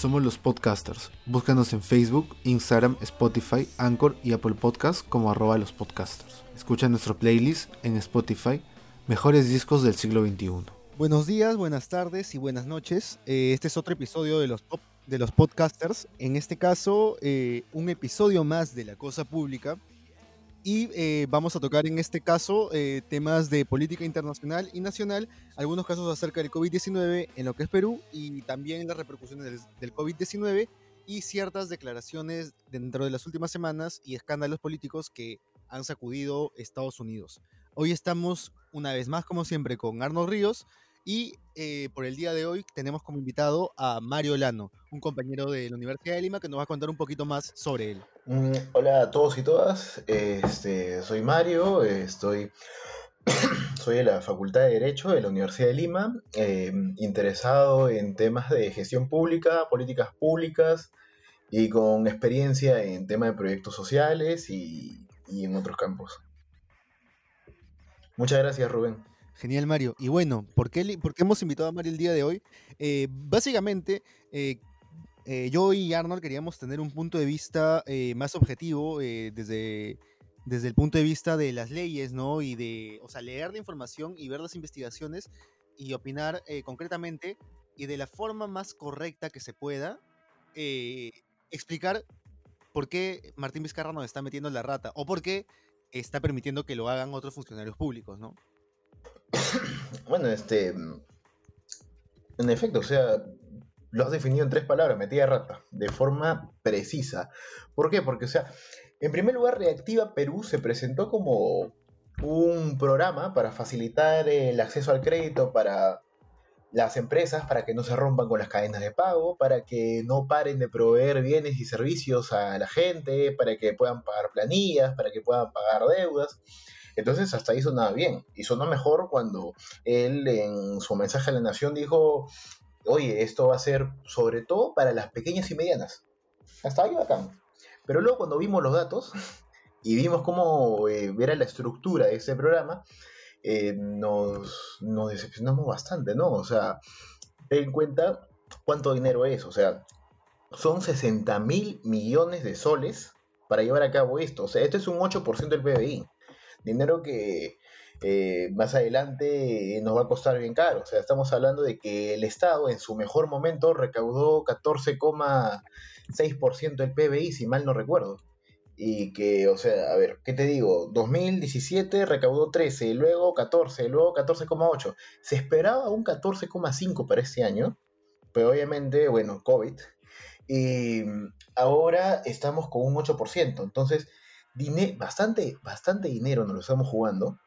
Somos los podcasters. Búscanos en Facebook, Instagram, Spotify, Anchor y Apple Podcasts como arroba los podcasters. Escucha nuestro playlist en Spotify, Mejores Discos del Siglo XXI. Buenos días, buenas tardes y buenas noches. Eh, este es otro episodio de los, de los podcasters. En este caso, eh, un episodio más de La Cosa Pública. Y eh, vamos a tocar en este caso eh, temas de política internacional y nacional, algunos casos acerca del COVID-19 en lo que es Perú y también las repercusiones del, del COVID-19 y ciertas declaraciones dentro de las últimas semanas y escándalos políticos que han sacudido Estados Unidos. Hoy estamos una vez más, como siempre, con Arnold Ríos y eh, por el día de hoy tenemos como invitado a Mario Lano, un compañero de la Universidad de Lima que nos va a contar un poquito más sobre él. Mm, hola a todos y todas, este, soy Mario, estoy, soy de la Facultad de Derecho de la Universidad de Lima, eh, interesado en temas de gestión pública, políticas públicas y con experiencia en temas de proyectos sociales y, y en otros campos. Muchas gracias, Rubén. Genial, Mario. Y bueno, ¿por qué, hemos invitado a Mario el día de hoy? Eh, básicamente, eh, eh, yo y Arnold queríamos tener un punto de vista eh, más objetivo desde, desde el punto de vista de las leyes, ¿no? Y de, o sea, leer la información y ver las investigaciones y opinar concretamente y de la forma más correcta que se pueda explicar por qué Martín Vizcarra nos está metiendo la rata o por qué está permitiendo que lo hagan otros funcionarios públicos, ¿no? Bueno, este. En efecto, o sea, lo has definido en tres palabras, metida rata, de forma precisa. ¿Por qué? Porque, o sea, en primer lugar, Reactiva Perú se presentó como un programa para facilitar el acceso al crédito para las empresas, para que no se rompan con las cadenas de pago, para que no paren de proveer bienes y servicios a la gente, para que puedan pagar planillas, para que puedan pagar deudas. Entonces hasta ahí sonaba bien. Y sonó mejor cuando él en su mensaje a la nación dijo, oye, esto va a ser sobre todo para las pequeñas y medianas. Hasta ahí bacán. Pero luego cuando vimos los datos y vimos cómo eh, era la estructura de ese programa, eh, nos, nos decepcionamos bastante, ¿no? O sea, ten en cuenta cuánto dinero es. O sea, son 60 mil millones de soles para llevar a cabo esto. O sea, esto es un 8% del PBI. Dinero que eh, más adelante nos va a costar bien caro. O sea, estamos hablando de que el Estado en su mejor momento recaudó 14,6% del PBI, si mal no recuerdo. Y que, o sea, a ver, ¿qué te digo? 2017 recaudó 13, luego 14, luego 14,8. Se esperaba un 14,5 para este año, pero obviamente, bueno, COVID. Y ahora estamos con un 8%. Entonces, bastante, bastante dinero nos lo estamos jugando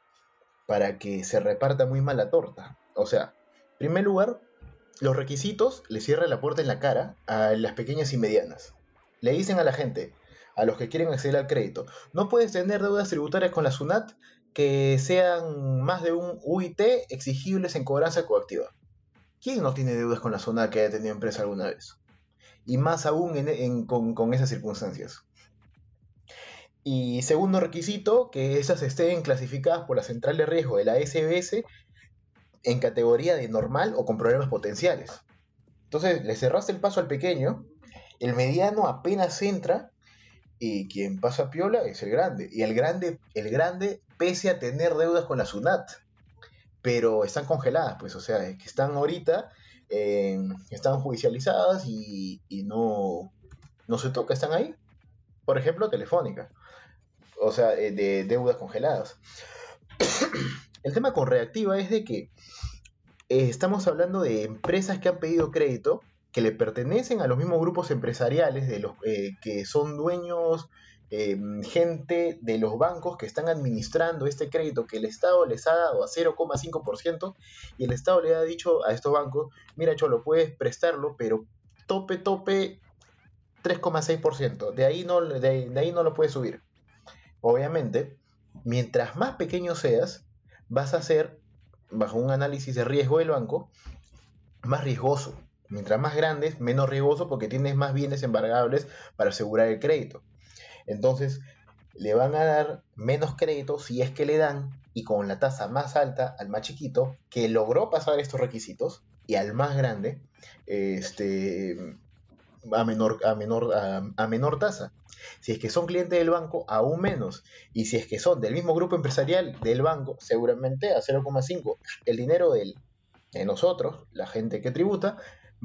para que se reparta muy mal la torta. O sea, en primer lugar, los requisitos le cierran la puerta en la cara a las pequeñas y medianas. Le dicen a la gente, a los que quieren acceder al crédito, no puedes tener deudas tributarias con la SUNAT que sean más de un UIT exigibles en cobranza coactiva. ¿Quién no tiene deudas con la SUNAT que haya tenido empresa alguna vez? Y más aún en, en, con, con esas circunstancias. Y segundo requisito, que esas estén clasificadas por la central de riesgo de la SBS en categoría de normal o con problemas potenciales. Entonces le cerraste el paso al pequeño, el mediano apenas entra y quien pasa piola es el grande. Y el grande, el grande pese a tener deudas con la SUNAT, pero están congeladas, pues, o sea, que están ahorita, eh, están judicializadas y, y no, no se toca, están ahí. Por ejemplo, Telefónica o sea, de deudas congeladas. El tema con reactiva es de que eh, estamos hablando de empresas que han pedido crédito que le pertenecen a los mismos grupos empresariales de los eh, que son dueños eh, gente de los bancos que están administrando este crédito que el Estado les ha dado a 0,5% y el Estado le ha dicho a estos bancos, mira Cholo, puedes prestarlo, pero tope, tope 3,6%, de ahí no, de, ahí no lo puedes subir obviamente, mientras más pequeño seas, vas a ser, bajo un análisis de riesgo del banco, más riesgoso. Mientras más grandes, menos riesgoso porque tienes más bienes embargables para asegurar el crédito. Entonces, le van a dar menos crédito si es que le dan y con la tasa más alta al más chiquito que logró pasar estos requisitos y al más grande, este, a menor, a menor, a, menor tasa. Si es que son clientes del banco, aún menos. Y si es que son del mismo grupo empresarial del banco, seguramente a 0,5. El dinero de nosotros, la gente que tributa,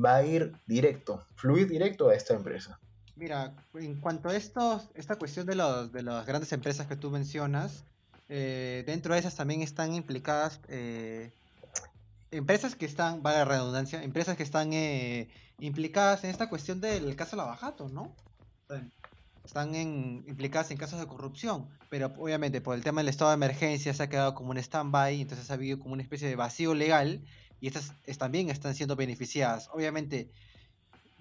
va a ir directo, fluir directo a esta empresa. Mira, en cuanto a estos, esta cuestión de, los, de las grandes empresas que tú mencionas, eh, dentro de esas también están implicadas eh, empresas que están, vale la redundancia, empresas que están eh, implicadas en esta cuestión del caso Lavajato, ¿no? Están en, implicadas en casos de corrupción, pero obviamente por el tema del estado de emergencia se ha quedado como un stand-by, entonces ha habido como una especie de vacío legal y estas también están siendo beneficiadas. Obviamente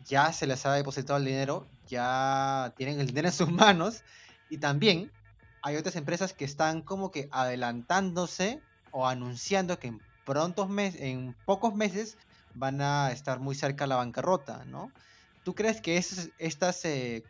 ya se les ha depositado el dinero, ya tienen el dinero en sus manos y también hay otras empresas que están como que adelantándose o anunciando que en prontos meses, en pocos meses van a estar muy cerca de la bancarrota, ¿no? ¿Tú crees que estas eh,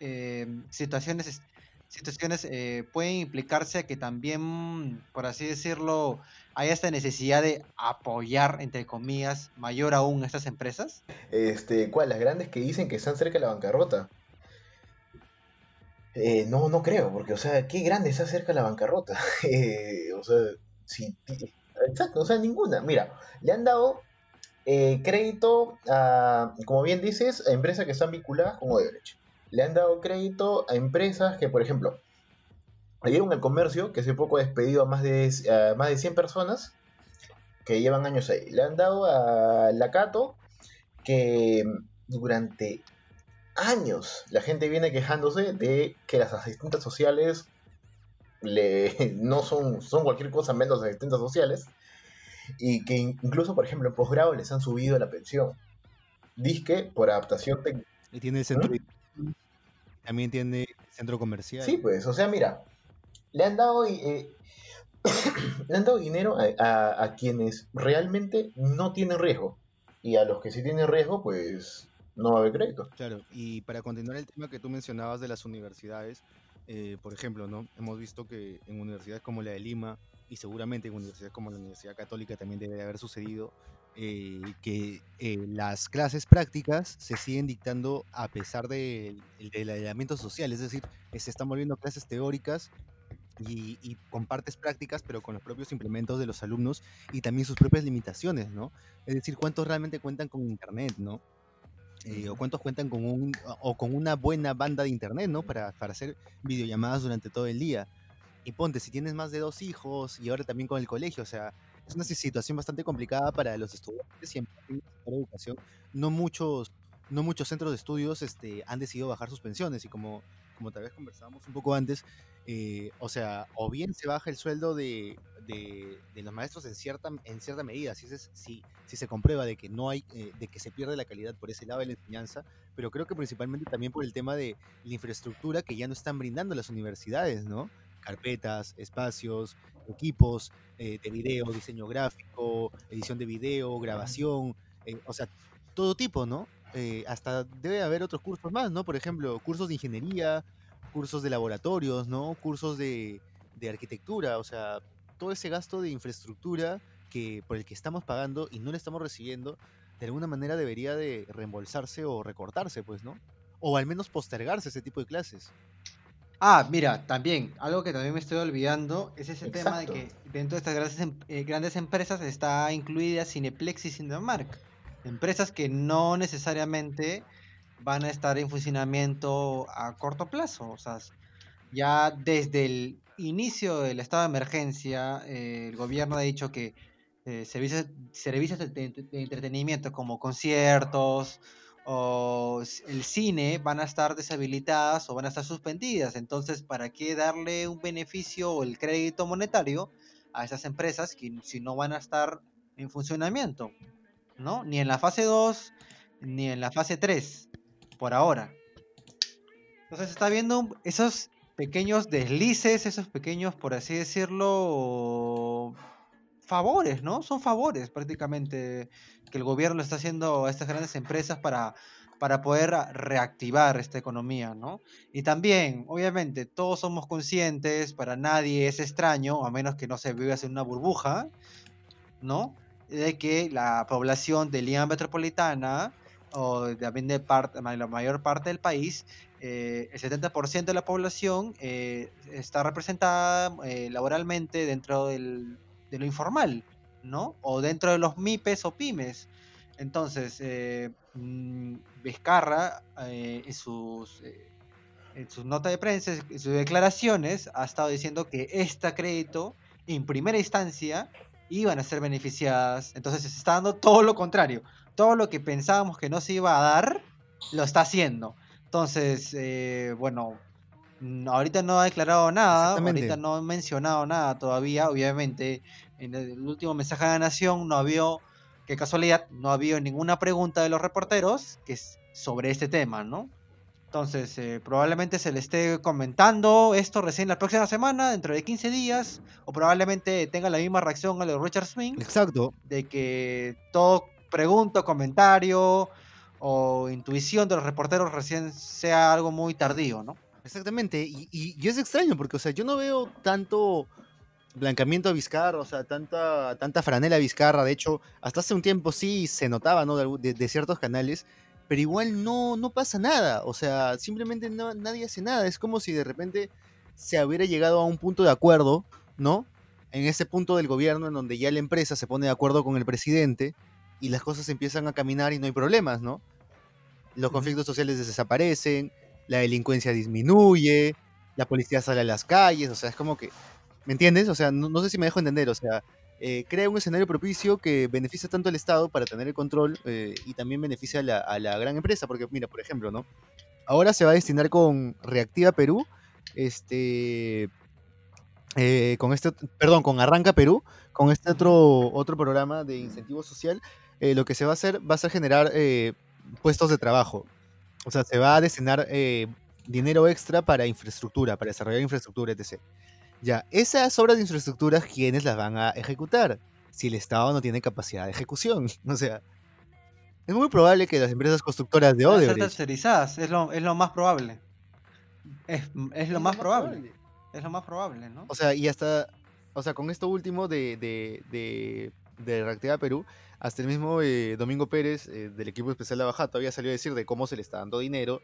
em, situaciones, situaciones eh, pueden implicarse a que también, por así decirlo, hay esta necesidad de apoyar, entre comillas, mayor aún a estas empresas? Este, ¿Cuál? Las grandes que dicen que están cerca de la bancarrota. Eh, no, no creo, porque, o sea, qué grande está cerca la bancarrota. O sea, exacto, o sea, ninguna. Mira, le han dado eh, crédito a, como bien dices, a empresas que están vinculadas con Odebrecht. Le han dado crédito a empresas que, por ejemplo, dieron el comercio, que hace poco ha despedido a más de, más de 100 personas que llevan años ahí. Le han dado a Lacato, que durante años la gente viene quejándose de que las asistentes sociales le, no son, son cualquier cosa menos asistentes sociales y que incluso, por ejemplo, en posgrado les han subido la pensión. Disque por adaptación técnica. Y tiene el centro. ¿Mm? También tiene centro comercial. Sí, pues, o sea, mira, le han dado, eh, le han dado dinero a, a, quienes realmente no tienen riesgo. Y a los que sí tienen riesgo, pues no va a haber crédito. Claro, y para continuar el tema que tú mencionabas de las universidades, eh, por ejemplo, ¿no? Hemos visto que en universidades como la de Lima y seguramente en universidades como la Universidad Católica también debe de haber sucedido eh, que eh, las clases prácticas se siguen dictando a pesar del aislamiento social, es decir, se están volviendo clases teóricas y, y, con partes prácticas, pero con los propios implementos de los alumnos y también sus propias limitaciones, ¿no? Es decir, cuántos realmente cuentan con internet, ¿no? Eh, o cuántos cuentan con un o con una buena banda de internet, ¿no? Para, para hacer videollamadas durante todo el día. Y ponte, si tienes más de dos hijos y ahora también con el colegio, o sea, es una situación bastante complicada para los estudiantes y en educación. No muchos, no muchos centros de estudios este, han decidido bajar sus pensiones y como, como tal vez conversábamos un poco antes, eh, o sea, o bien se baja el sueldo de, de, los maestros en cierta, en cierta medida, si, si, si se comprueba de que no hay, eh, de que se pierde la calidad por ese lado de la enseñanza, pero creo que principalmente también por el tema de la infraestructura que ya no están brindando las universidades, ¿no? Carpetas, espacios, equipos eh, de video, diseño gráfico, edición de video, grabación, o sea, todo tipo, ¿no? hasta debe haber otros cursos más, ¿no? Por ejemplo, cursos de ingeniería, cursos de laboratorios, ¿no? Cursos de, arquitectura, o sea, todo ese gasto de infraestructura que por el que estamos pagando y no le estamos recibiendo, de alguna manera debería de reembolsarse o recortarse, pues, ¿no? O al menos postergarse ese tipo de clases. Ah, mira, también, algo que también me estoy olvidando es ese tema de que dentro de estas grandes, em, eh, grandes empresas está incluida Cineplex y Cinemark. Empresas que no necesariamente van a estar en funcionamiento a corto plazo. O sea, ya desde el inicio del estado de emergencia, eh, el gobierno ha dicho que eh, servicios, servicios de, entretenimiento como conciertos o el cine van a estar deshabilitadas o van a estar suspendidas. Entonces, ¿para qué darle un beneficio o el crédito monetario a esas empresas que si no van a estar en funcionamiento? ¿No? Ni en la fase 2 ni en la fase 3 por ahora. Entonces está viendo esos pequeños deslices, esos pequeños, por así decirlo, favores, ¿no? Son favores prácticamente que el gobierno está haciendo a estas grandes empresas para, para poder reactivar esta economía, ¿no? Y también, obviamente, todos somos conscientes, para nadie es extraño, a menos que no se viva en una burbuja, ¿no? De que la población de Lima Metropolitana o también de parte, la mayor parte del país, eh, el 70% de la población eh, está representada eh, laboralmente dentro del, de lo informal, ¿no? O dentro de los MIPES o pymes. Entonces, mm, Vizcarra en sus en sus notas de prensa, en sus declaraciones, ha estado diciendo que este crédito, en primera instancia, iban a ser beneficiadas. Entonces se está dando todo lo contrario. Todo lo que pensábamos que no se iba a dar, lo está haciendo. Entonces, eh, bueno, ahorita no ha declarado nada, ahorita no ha mencionado nada todavía. Obviamente, en el último mensaje de la Nación no había, qué casualidad, no había ninguna pregunta de los reporteros que es sobre este tema, ¿no? Entonces, eh, probablemente se le esté comentando esto recién la próxima semana, dentro de 15 días, o probablemente tenga la misma reacción a lo de Richard Swing. Exacto. De que todo pregunto, comentario o intuición de los reporteros recién sea algo muy tardío, ¿no? Exactamente, y, y, es extraño porque, o sea, yo no veo tanto blancamiento a Vizcarra, o sea, tanta, tanta franela a Vizcarra, de hecho, hasta hace un tiempo sí se notaba, ¿no? de ciertos canales, pero igual no, no pasa nada, o sea, simplemente nadie hace nada, es como si de repente se hubiera llegado a un punto de acuerdo, ¿no? En ese punto del gobierno en donde ya la empresa se pone de acuerdo con el presidente y las cosas empiezan a caminar y no hay problemas, ¿no? Los conflictos sociales desaparecen, la delincuencia disminuye, la policía sale a las calles, o sea, es como que, ¿me entiendes? O sea, no, no sé si me dejo entender, o sea, eh, crea un escenario propicio que beneficia tanto al Estado para tener el control eh, y también beneficia a la, gran empresa, porque mira, por ejemplo, ¿no? Ahora se va a destinar con Reactiva Perú, este, eh, con este, perdón, con Arranca Perú, con este otro, otro programa de incentivo social, lo que se va a hacer va a ser generar puestos de trabajo. O sea, se va a destinar dinero extra para infraestructura, para desarrollar infraestructura, etc. Ya, esas obras de infraestructura, ¿quiénes las van a ejecutar? Si el Estado no tiene capacidad de ejecución. O sea, es muy probable que las empresas constructoras de Odebrecht... tercerizadas, es lo, es lo más probable. Es, lo más, probable. Es lo más probable, ¿no? O sea, y hasta... O sea, con esto último de, de, de, de Reactiva Perú, hasta el mismo eh, Domingo Pérez eh, del equipo especial de Baja todavía salió a decir de cómo se le está dando dinero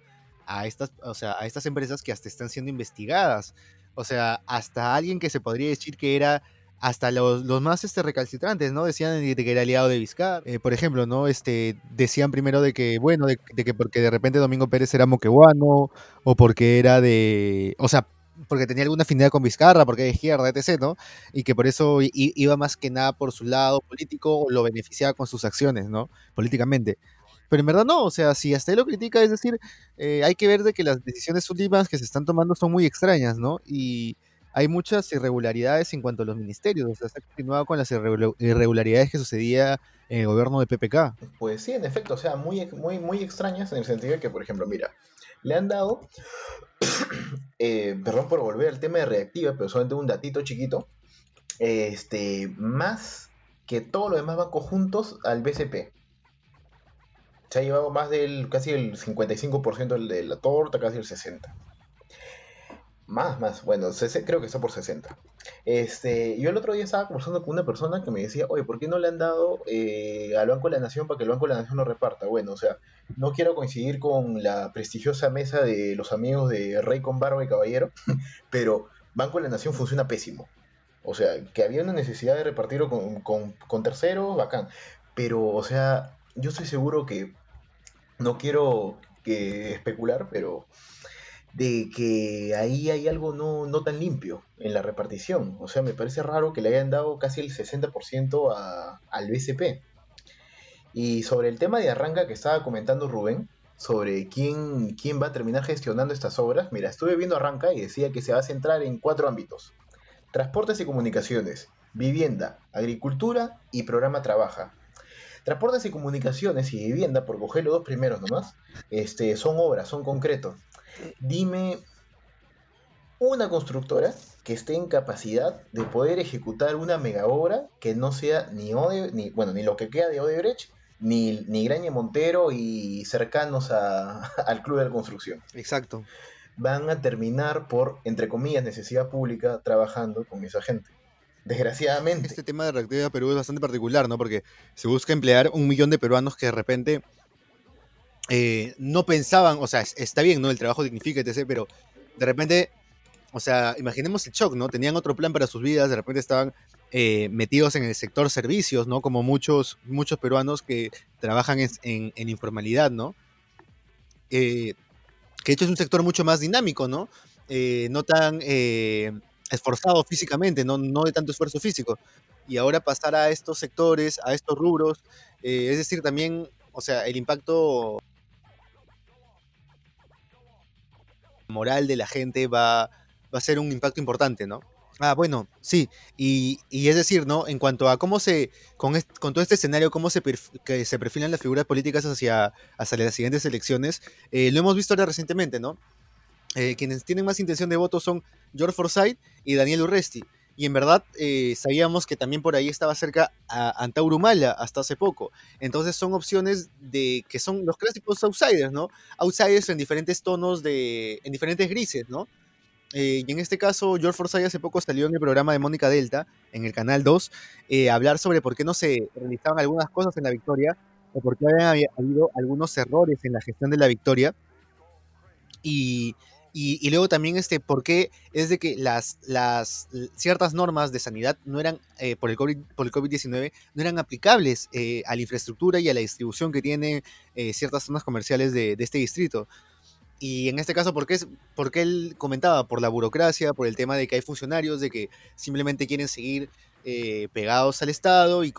a estas, o sea, a estas empresas que hasta están siendo investigadas o sea, hasta alguien que se podría decir que era hasta los, los más este, recalcitrantes, ¿no? Decían de que era aliado de Vizcar. Eh, por ejemplo, ¿no? Este, decían primero de que, bueno, de, que porque de repente Domingo Pérez era moqueguano, o porque era de. O sea, porque tenía alguna afinidad con Vizcarra, porque era izquierda, etc., ¿no? Y que por eso iba más que nada por su lado político o lo beneficiaba con sus acciones, ¿no? Políticamente. Pero en verdad no, o sea, si hasta él lo critica, es decir, eh, hay que ver de que las decisiones últimas que se están tomando son muy extrañas, ¿no? Y hay muchas irregularidades en cuanto a los ministerios, o sea, se ha continuado con las irregularidades que sucedía en el gobierno de PPK. Pues sí, en efecto, o sea, muy, muy, muy extrañas en el sentido de que, por ejemplo, mira, le han dado, eh, perdón por volver al tema de reactiva, pero solamente un datito chiquito, este, más que todos los demás bancos juntos al BCP se ha llevado más del casi el 55% de la torta, casi el 60%. Más, más, bueno, creo que está por 60. Este, yo el otro día estaba conversando con una persona que me decía, oye, ¿por qué no le han dado eh, al Banco de la Nación para que el Banco de la Nación lo reparta? Bueno, o sea, no quiero coincidir con la prestigiosa mesa de los amigos de Rey con Barba y Caballero, pero Banco de la Nación funciona pésimo. O sea, que había una necesidad de repartirlo con, con, con terceros, bacán. Pero, o sea, yo estoy seguro que, no quiero que especular, pero de que ahí hay algo no, no, tan limpio en la repartición. O sea, me parece raro que le hayan dado casi el 60% a, al BCP. Y sobre el tema de arranca que estaba comentando Rubén, sobre quién, quién va a terminar gestionando estas obras, mira, estuve viendo arranca y decía que se va a centrar en cuatro ámbitos. Transportes y comunicaciones, vivienda, agricultura y programa trabaja. Transportes y comunicaciones y vivienda, por coger los dos primeros nomás, este, son obras, son concretos. Dime una constructora que esté en capacidad de poder ejecutar una mega obra que no sea ni, ni, bueno, ni lo que queda de Odebrecht, ni, ni Graña Montero y cercanos al club de la construcción. Exacto. Van a terminar por, entre comillas, necesidad pública trabajando con esa gente desgraciadamente. Este tema de reactividad Perú es bastante particular, ¿no? Porque se busca emplear un millón de peruanos que de repente eh, no pensaban, o sea, está bien, ¿no? El trabajo dignifica, etc., pero de repente, o sea, imaginemos el shock, ¿no? Tenían otro plan para sus vidas, de repente estaban eh, metidos en el sector servicios, ¿no? Como muchos, muchos peruanos que trabajan en, informalidad, ¿no? Eh, que de hecho es un sector mucho más dinámico, ¿no? no tan esforzado físicamente, ¿no? no de tanto esfuerzo físico. Y ahora pasar a estos sectores, a estos rubros, es decir, también, o sea, el impacto moral de la gente va, va a ser un impacto importante, ¿no? Ah, bueno, sí, y, es decir, ¿no? En cuanto a cómo se, con, con todo este escenario, cómo se, que se perfilan las figuras políticas hacia, hacia las siguientes elecciones, eh, lo hemos visto ahora recientemente, ¿no? Eh, quienes tienen más intención de voto son George Forsyth y Daniel Urresti. Y en verdad eh, sabíamos que también por ahí estaba cerca a Antauro Mala hasta hace poco. Entonces son opciones de que son los clásicos outsiders, ¿no? Outsiders en diferentes tonos de, en diferentes grises, ¿no? Eh, y en este caso, George Forsyth hace poco salió en el programa de Mónica Delta, en el Canal 2, eh, a hablar sobre por qué no se realizaban algunas cosas en la victoria, o por qué habían habido algunos errores en la gestión de la victoria. Y y, luego también este, por qué es de que las, las ciertas normas de sanidad no eran, eh, por el COVID, por el COVID-19, no eran aplicables eh, a la infraestructura y a la distribución que tienen eh, ciertas zonas comerciales de, este distrito. Y en este caso, ¿por qué, porque él comentaba? Por la burocracia, por el tema de que hay funcionarios de que simplemente quieren seguir eh, pegados al Estado y,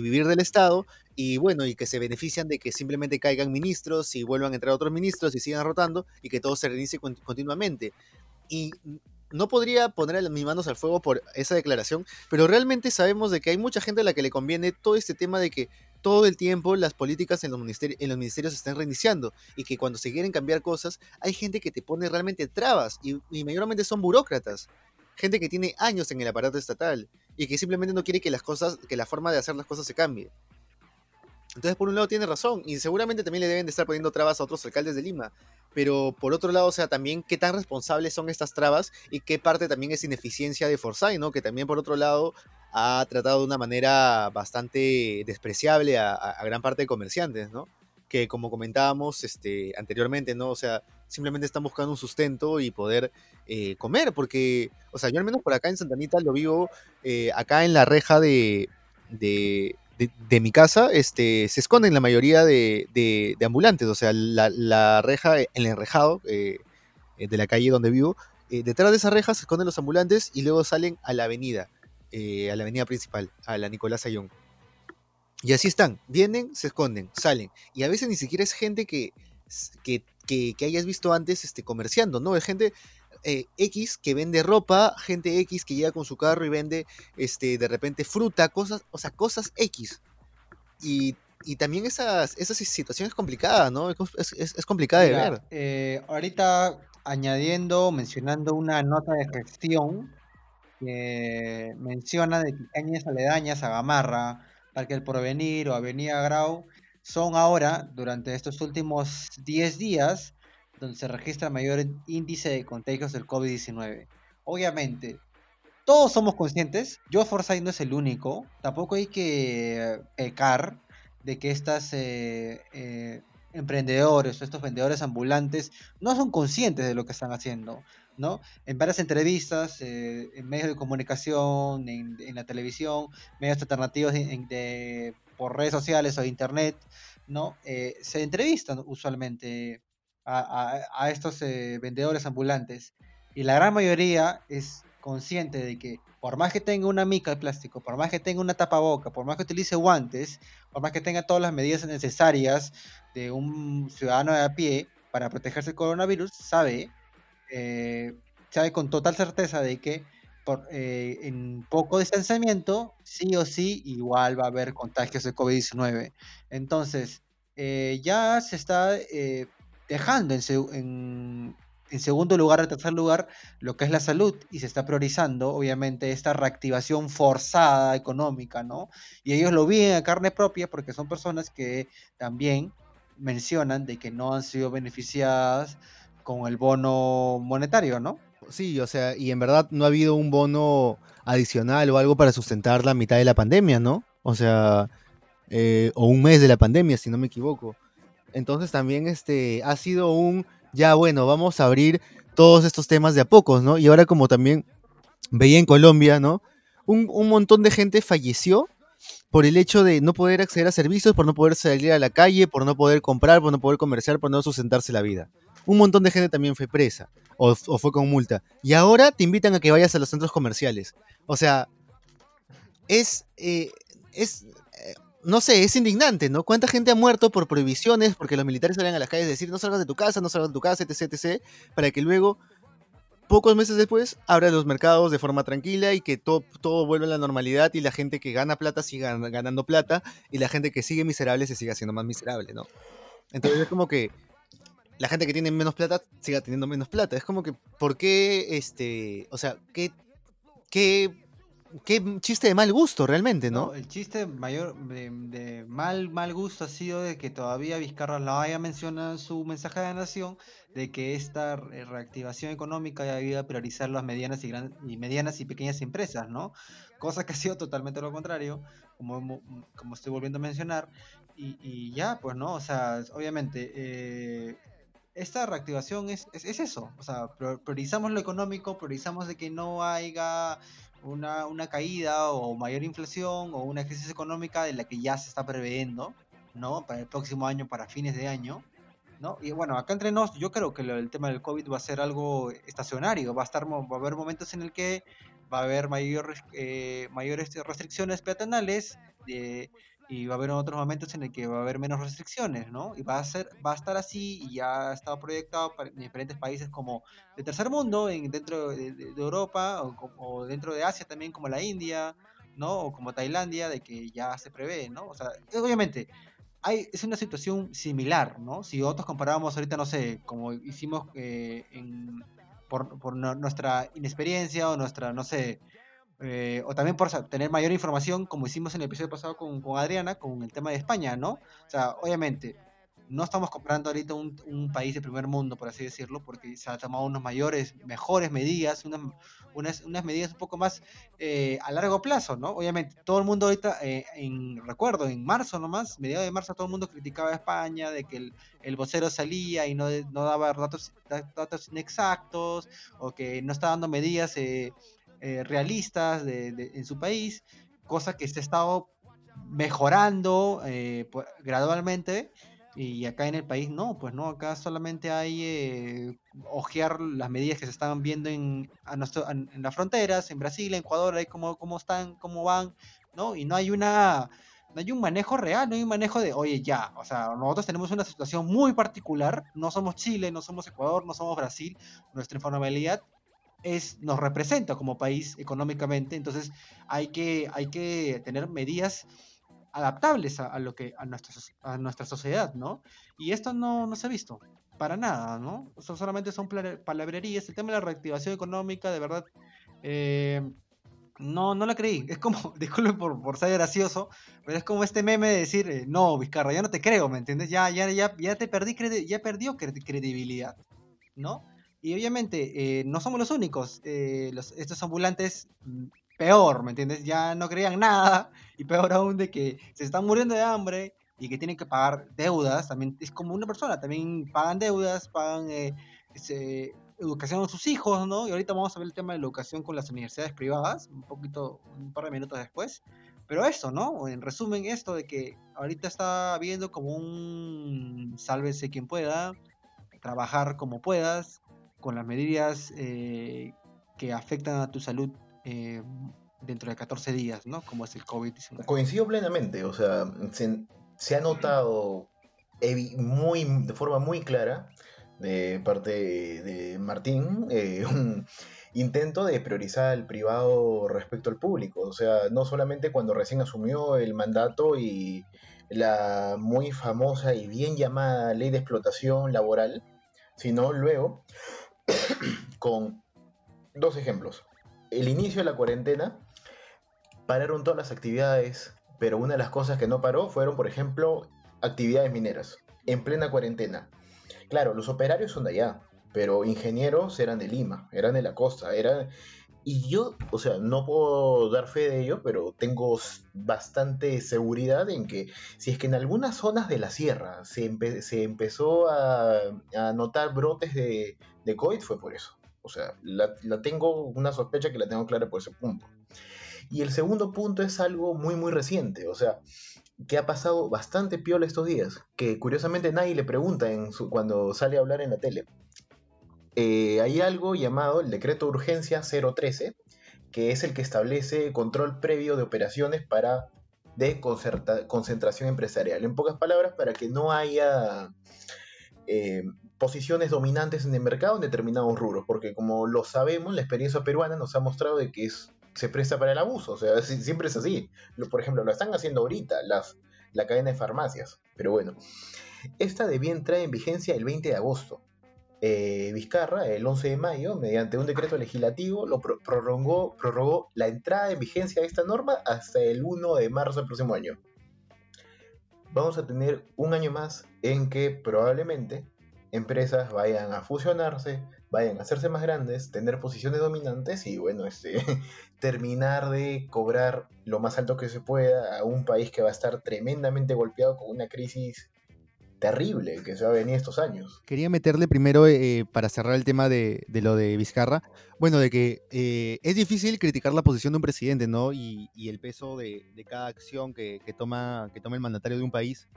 vivir del Estado, y bueno, y que se benefician de que simplemente caigan ministros y vuelvan a entrar otros ministros y sigan rotando y que todo se reinicie continuamente. Y no podría poner mis manos al fuego por esa declaración, pero realmente sabemos de que hay mucha gente a la que le conviene todo este tema de que todo el tiempo las políticas en los, ministerios, en los ministerios se están reiniciando y que cuando se quieren cambiar cosas hay gente que te pone realmente trabas y, y mayormente son burócratas, gente que tiene años en el aparato estatal y que simplemente no quiere que las cosas, que la forma de hacer las cosas se cambie. Entonces, por un lado tiene razón, y seguramente también le deben de estar poniendo trabas a otros alcaldes de Lima. Pero por otro lado, o sea, también qué tan responsables son estas trabas y qué parte también es ineficiencia de Forsyth, ¿no? Que también por otro lado ha tratado de una manera bastante despreciable a, a gran parte de comerciantes, ¿no? Que como comentábamos este, anteriormente, ¿no? O sea, simplemente están buscando un sustento y poder eh, comer, porque, o sea, yo al menos por acá en Santanita lo vivo, eh, acá en la reja de, de, mi casa, este, se esconden la mayoría de, de ambulantes, o sea, la, la, reja, el enrejado eh, de la calle donde vivo, detrás de esa reja se esconden los ambulantes y luego salen a la avenida, a la avenida principal, a la Nicolás Ayón. Y así están, vienen, se esconden, salen. Y a veces ni siquiera es gente que, que que, hayas visto antes este, comerciando, ¿no? Es gente eh, X que vende ropa, gente X que llega con su carro y vende este, de repente fruta, cosas, o sea, cosas X. Y, también esas, esas situaciones complicadas, ¿no? Es, es, complicada de ver. Eh, ahorita añadiendo, mencionando una nota de gestión que menciona de que cañas aledañas a Gamarra, Parque del Porvenir o Avenida Grau son ahora, durante estos últimos 10 días, donde se registra mayor índice de contagios del COVID-19. Obviamente, todos somos conscientes, yo Forsyth no es el único, tampoco hay que pecar de que estas eh, eh, emprendedores o estos vendedores ambulantes no son conscientes de lo que están haciendo. ¿no? En varias entrevistas, eh, en medios de comunicación, en, la televisión, medios alternativos de, por redes sociales o internet, ¿no? Eh, se entrevistan usualmente a, estos eh, vendedores ambulantes y la gran mayoría es consciente de que por más que tenga una mica de plástico, por más que tenga una tapaboca, por más que utilice guantes, por más que tenga todas las medidas necesarias de un ciudadano de a pie para protegerse del coronavirus, sabe, eh, sabe con total certeza de que eh, en poco distanciamiento, sí o sí, igual va a haber contagios de COVID-19. Entonces, eh, ya se está eh, dejando en, segundo lugar, en tercer lugar, lo que es la salud y se está priorizando, obviamente, esta reactivación forzada económica, ¿no? Y ellos lo viven a carne propia porque son personas que también mencionan de que no han sido beneficiadas con el bono monetario, ¿no? Sí, o sea, y en verdad no ha habido un bono adicional o algo para sustentar la mitad de la pandemia, ¿no? O sea, eh, o un mes de la pandemia, si no me equivoco. Entonces también este, ha sido un, ya bueno, vamos a abrir todos estos temas de a pocos, ¿no? Y ahora como también veía en Colombia, ¿no? Un, un montón de gente falleció por el hecho de no poder acceder a servicios, por no poder salir a la calle, por no poder comprar, por no poder comerciar, por no sustentarse la vida. Un montón de gente también fue presa o, fue con multa. Y ahora te invitan a que vayas a los centros comerciales. O sea, es, eh, es eh, no sé, es indignante, ¿no? ¿Cuánta gente ha muerto por prohibiciones, porque los militares salen a las calles a decir no salgas de tu casa, no salgas de tu casa, etc, etc, para que luego, pocos meses después, abran los mercados de forma tranquila y que todo, todo vuelva a la normalidad y la gente que gana plata siga ganando plata y la gente que sigue miserable se siga haciendo más miserable, ¿no? Entonces es como que la gente que tiene menos plata siga teniendo menos plata. Es como que, ¿por qué, este, o sea, qué, qué qué chiste de mal gusto realmente, ¿no? el chiste mayor de, mal, mal gusto ha sido de que todavía Vizcarra lo haya mencionado en su mensaje de la nación de que esta reactivación económica ido a priorizar las medianas y, y medianas y pequeñas empresas, ¿no? Cosa que ha sido totalmente lo contrario, como, como estoy volviendo a mencionar, y, ya, pues, ¿no? O sea, obviamente, eh, esta reactivación es, es, es, eso, o sea, priorizamos lo económico, priorizamos de que no haya una, una caída o mayor inflación o una crisis económica de la que ya se está preveyendo, ¿no? Para el próximo año, para fines de año, ¿no? Y bueno, acá entre nos, yo creo que el tema del COVID va a ser algo estacionario, va a, estar, va a haber momentos en el que va a haber mayor, eh, mayores restricciones peatonales, de y va a haber otros momentos en el que va a haber menos restricciones, ¿no? Y va a ser, va a estar así y ya ha estado proyectado en diferentes países como el tercer mundo, en, dentro de, Europa o, dentro de Asia también como la India, ¿no? O como Tailandia, de que ya se prevé, ¿no? O sea, obviamente hay, es una situación similar, ¿no? Si otros comparábamos ahorita, no sé, como hicimos eh, en, por, por nuestra inexperiencia o nuestra, no sé, eh, o también por tener mayor información, como hicimos en el episodio pasado con, con, Adriana, con el tema de España, ¿no? O sea, obviamente, no estamos comprando ahorita un, un, país de primer mundo, por así decirlo, porque se han tomado unas mayores, mejores medidas, unas, unas, unas medidas un poco más eh, a largo plazo, ¿no? Obviamente, todo el mundo ahorita, eh, en recuerdo, en marzo nomás, mediados de marzo, todo el mundo criticaba a España de que el, el vocero salía y no, no daba datos, datos inexactos, o que no estaba dando medidas eh, eh, realistas de, en su país, cosa que se ha estado mejorando eh, gradualmente. Y acá en el país no, pues no, acá solamente hay eh, ojear las medidas que se están viendo en, en, las fronteras, en Brasil, en Ecuador, ahí cómo, cómo están, cómo van, ¿no? Y no hay una, no hay un manejo real, no hay un manejo de, oye, ya, o sea, nosotros tenemos una situación muy particular, no somos Chile, no somos Ecuador, no somos Brasil, nuestra informalidad es, nos representa como país económicamente, entonces hay que, hay que tener medidas adaptables a, lo que a nuestra, a nuestra sociedad, ¿no? Y esto no, no se ha visto para nada, ¿no? Eso solamente son palabrerías. El tema de la reactivación económica, de verdad, eh, no, no la creí. Es como, disculpen por, por ser gracioso, pero es como este meme de decir, eh, no, Vizcarra, ya no te creo, ¿me entiendes? Ya, ya, ya, ya te perdí, ya perdió credibilidad, ¿no? Y obviamente eh, no somos los únicos. Eh, estos ambulantes, mm, peor, ¿me entiendes? Ya no creían nada. Y peor aún de que se están muriendo de hambre y que tienen que pagar deudas. También es como una persona, también pagan deudas, pagan eh, educación a sus hijos, ¿no? Y ahorita vamos a ver el tema de la educación con las universidades privadas, un poquito, un par de minutos después. Pero eso, ¿no? En resumen, esto de que ahorita está habiendo como un sálvese quien pueda, trabajar como puedas, con las medidas eh, que afectan a tu salud eh, dentro de 14 días, ¿no? Como es el COVID-19. Coincido plenamente, o sea, se, ha notado muy, de forma muy clara de parte de Martín eh, un intento de priorizar el privado respecto al público, o sea, no solamente cuando recién asumió el mandato y la muy famosa y bien llamada ley de explotación laboral, sino luego con dos ejemplos. El inicio de la cuarentena, pararon todas las actividades, pero una de las cosas que no paró fueron, por ejemplo, actividades mineras, en plena cuarentena. Claro, los operarios son de allá, pero ingenieros eran de Lima, eran de la costa, eran Y yo, o sea, no puedo dar fe de ello, pero tengo bastante seguridad en que si es que en algunas zonas de la sierra se, se empezó a, notar brotes de, de COVID, fue por eso. O sea, la, la, tengo una sospecha que la tengo clara por ese punto. Y el segundo punto es algo muy, muy reciente. O sea, que ha pasado bastante piola estos días, que curiosamente nadie le pregunta en su, cuando sale a hablar en la tele. Eh, hay algo llamado el Decreto de Urgencia 013, que es el que establece control previo de operaciones para de concentración empresarial. En pocas palabras, para que no haya eh, posiciones dominantes en el mercado en determinados rubros, porque como lo sabemos, la experiencia peruana nos ha mostrado de que se presta para el abuso, o sea, siempre es así. Por ejemplo, lo están haciendo ahorita las, la cadena de farmacias, pero bueno. Esta debía entrar en vigencia el 20 de agosto, eh, Vizcarra, el 11 de mayo, mediante un decreto legislativo, lo prorrogó, prorrogó la entrada en vigencia de esta norma hasta el 1 de marzo del próximo año. Vamos a tener un año más en que probablemente empresas vayan a fusionarse, vayan a hacerse más grandes, tener posiciones dominantes y bueno, este, terminar de cobrar lo más alto que se pueda a un país que va a estar tremendamente golpeado con una crisis terrible que se va a venir estos años. Quería meterle primero, eh, para cerrar el tema de, lo de Vizcarra, bueno, de que eh, es difícil criticar la posición de un presidente, ¿no? Y, el peso de, cada acción que, toma, que toma el mandatario de un país,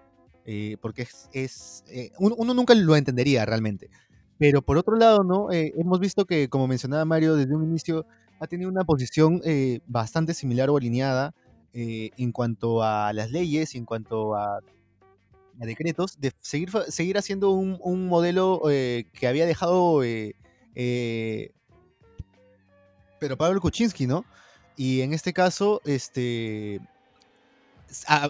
eh, porque es, uno, nunca lo entendería realmente. Pero por otro lado, ¿no? hemos visto que, como mencionaba Mario, desde un inicio ha tenido una posición bastante similar o alineada en cuanto a las leyes, en cuanto a decretos, de seguir, seguir haciendo un, modelo eh, que había dejado eh, eh, pero Pablo Kuczynski, ¿no? Y en este caso, este,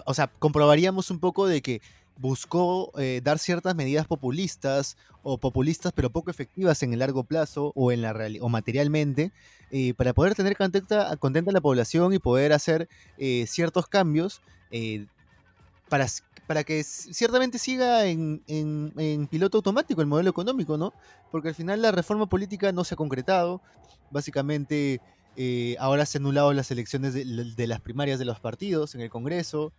o sea, comprobaríamos un poco de que buscó dar ciertas medidas populistas o populistas pero poco efectivas en el largo plazo o en la o materialmente para poder tener contenta, contenta a la población y poder hacer ciertos cambios para para que ciertamente siga en, piloto automático el modelo económico, ¿no? Porque al final la reforma política no se ha concretado. Básicamente, eh, ahora se han anulado las elecciones de, las primarias de los partidos en el Congreso.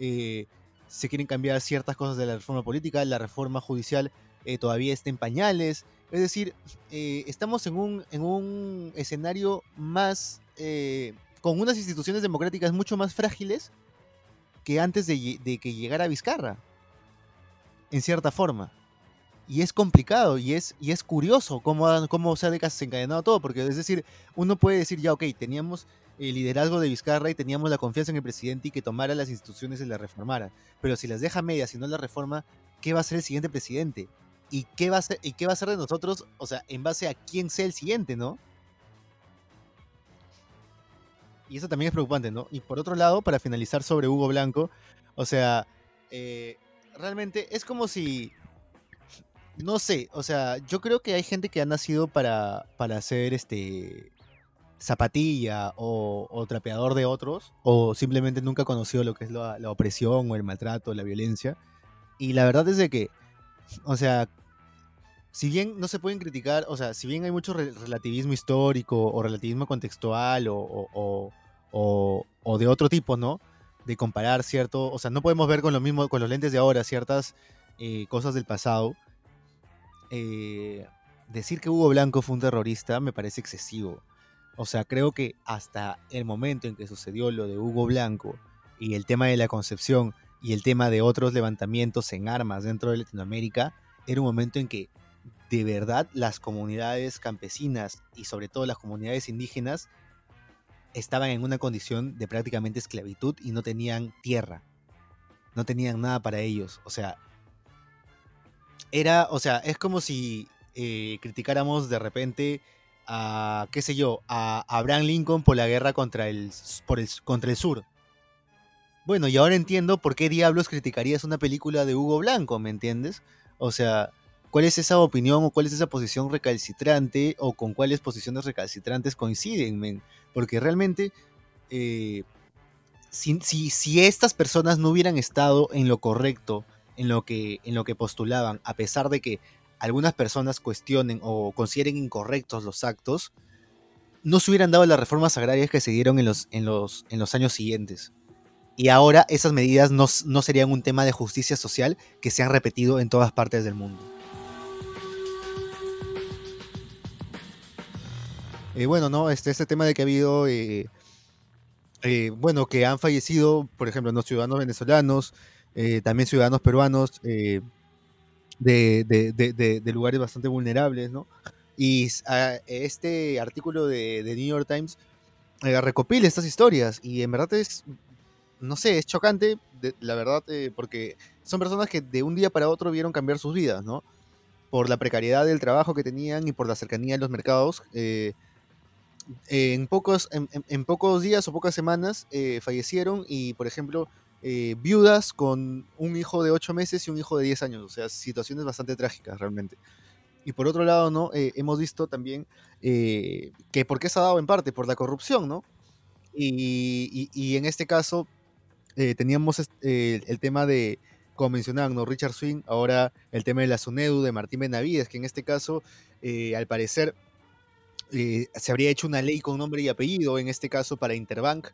Eh, se quieren cambiar ciertas cosas de la reforma política. La reforma judicial eh, todavía está en pañales. Es decir, estamos en un, en un escenario más. con unas instituciones democráticas mucho más frágiles que antes de, que llegara Vizcarra, en cierta forma. Y es complicado y es, y es curioso cómo, cómo se ha desencadenado todo, porque es decir, uno puede decir, ya, ok, teníamos el liderazgo de Vizcarra y teníamos la confianza en el presidente y que tomara las instituciones y las reformara. Pero si las deja medias y no las reforma, ¿qué va a ser el siguiente presidente? ¿Y qué va a ser, y qué va a ser de nosotros, o sea, en base a quién sea el siguiente, ¿no? Y eso también es preocupante, ¿no? Y por otro lado, para finalizar sobre Hugo Blanco, o sea, eh, realmente es como si, no sé, o sea, yo creo que hay gente que ha nacido para, para ser este zapatilla o, trapeador de otros, o simplemente nunca conoció lo que es la, opresión o el maltrato, la violencia. Y la verdad es de que, o sea, si bien no se pueden criticar, o sea, si bien hay mucho relativismo histórico o relativismo contextual o, o, de otro tipo, ¿no? De comparar cierto, o sea, no podemos ver con lo mismo, con los lentes de ahora, ciertas eh, cosas del pasado. Eh, decir que Hugo Blanco fue un terrorista me parece excesivo. O sea, creo que hasta el momento en que sucedió lo de Hugo Blanco y el tema de la concepción y el tema de otros levantamientos en armas dentro de Latinoamérica, era un momento en que de verdad las comunidades campesinas y sobre todo las comunidades indígenas estaban en una condición de prácticamente esclavitud y no tenían tierra. No tenían nada para ellos. O sea, era, o sea, es como si eh, criticáramos de repente a, qué sé yo, a Abraham Lincoln por la guerra contra el, por el, contra el sur. Bueno, y ahora entiendo por qué diablos criticarías una película de Hugo Blanco, ¿me entiendes? O sea, ¿cuál es esa opinión o cuál es esa posición recalcitrante o con cuáles posiciones recalcitrantes coinciden? Porque realmente, eh, si, estas personas no hubieran estado en lo correcto, en lo, que, postulaban, a pesar de que algunas personas cuestionen o consideren incorrectos los actos, no se hubieran dado las reformas agrarias que se dieron en los, años siguientes. Y ahora esas medidas no serían un tema de justicia social que se han repetido en todas partes del mundo. Eh, bueno, ¿no? Este, este tema de que ha habido, eh, eh, bueno, que han fallecido, por ejemplo, los ciudadanos venezolanos, también ciudadanos peruanos de, de, lugares bastante vulnerables, ¿no? Y ah, este artículo de, de, New York Times recopila estas historias y en verdad es, no sé, es chocante, la verdad, porque son personas que de un día para otro vieron cambiar sus vidas, ¿no? Por la precariedad del trabajo que tenían y por la cercanía de los mercados en, pocos, en, pocos días o pocas semanas eh, fallecieron y, por ejemplo, eh, viudas con un hijo de 8 meses y un hijo de 10 años, o sea, situaciones bastante trágicas realmente. Y por otro lado, ¿no? Eh, hemos visto también que por qué se ha dado en parte, por la corrupción, ¿no? Y, y, en este caso teníamos el tema de, como mencionaban, ¿no? Richard Swing, ahora el tema de la SUNEDU, de Martín Benavides, que en este caso, al parecer, eh, se habría hecho una ley con nombre y apellido, en este caso para Interbank,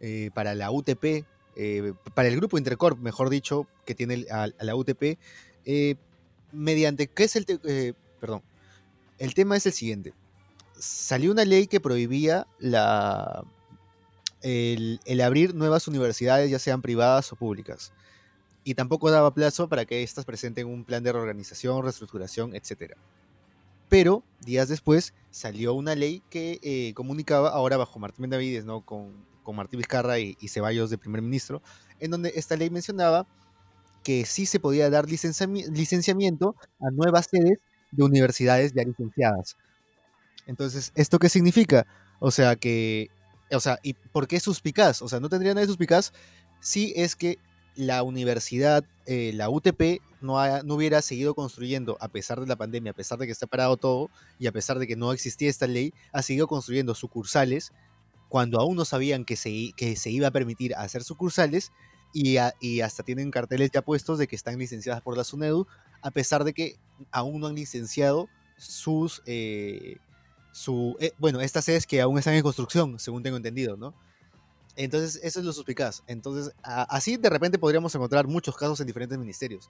eh, para la UTP, eh, para el grupo Intercorp, mejor dicho, que tiene a, la UTP, mediante, ¿qué es el, perdón, el tema es el siguiente, salió una ley que prohibía la, el, el abrir nuevas universidades, ya sean privadas o públicas y tampoco daba plazo para que éstas presenten un plan de reorganización, reestructuración, etc. Pero días después salió una ley que eh, comunicaba, ahora bajo Martín Benavides, ¿no? con, con Martín Vizcarra y, Ceballos de primer ministro, en donde esta ley mencionaba que sí se podía dar licenciamiento a nuevas sedes de universidades ya licenciadas. Entonces, ¿esto qué significa? O sea, que, o sea, ¿y por qué suspicaz? O sea, no tendría nada de suspicaz si es que la universidad, eh, la UTP, no, no, hubiera seguido construyendo, a pesar de la pandemia, a pesar de que está parado todo y a pesar de que no existía esta ley, ha seguido construyendo sucursales cuando aún no sabían que se, que se iba a permitir hacer sucursales y, y, hasta tienen carteles ya puestos de que están licenciadas por la SUNEDU, a pesar de que aún no han licenciado sus... Eh, su, eh, bueno, estas sedes que aún están en construcción, según tengo entendido, ¿no? Entonces, eso es lo suspicaz. Entonces, así de repente podríamos encontrar muchos casos en diferentes ministerios.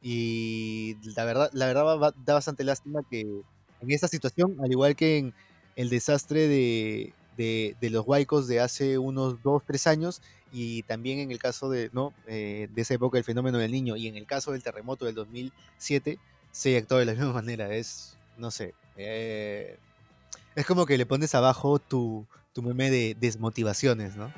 Y la verdad, la verdad da bastante lástima que en esta situación, al igual que en el desastre de, de, los huaicos de hace unos 2, 3 años, y también en el caso de, ¿no? Eh, de esa época del fenómeno del niño, y en el caso del terremoto del 2007, se actuó de la misma manera. Es, no sé, eh, es como que le pones abajo tu, tu meme de desmotivaciones, ¿no?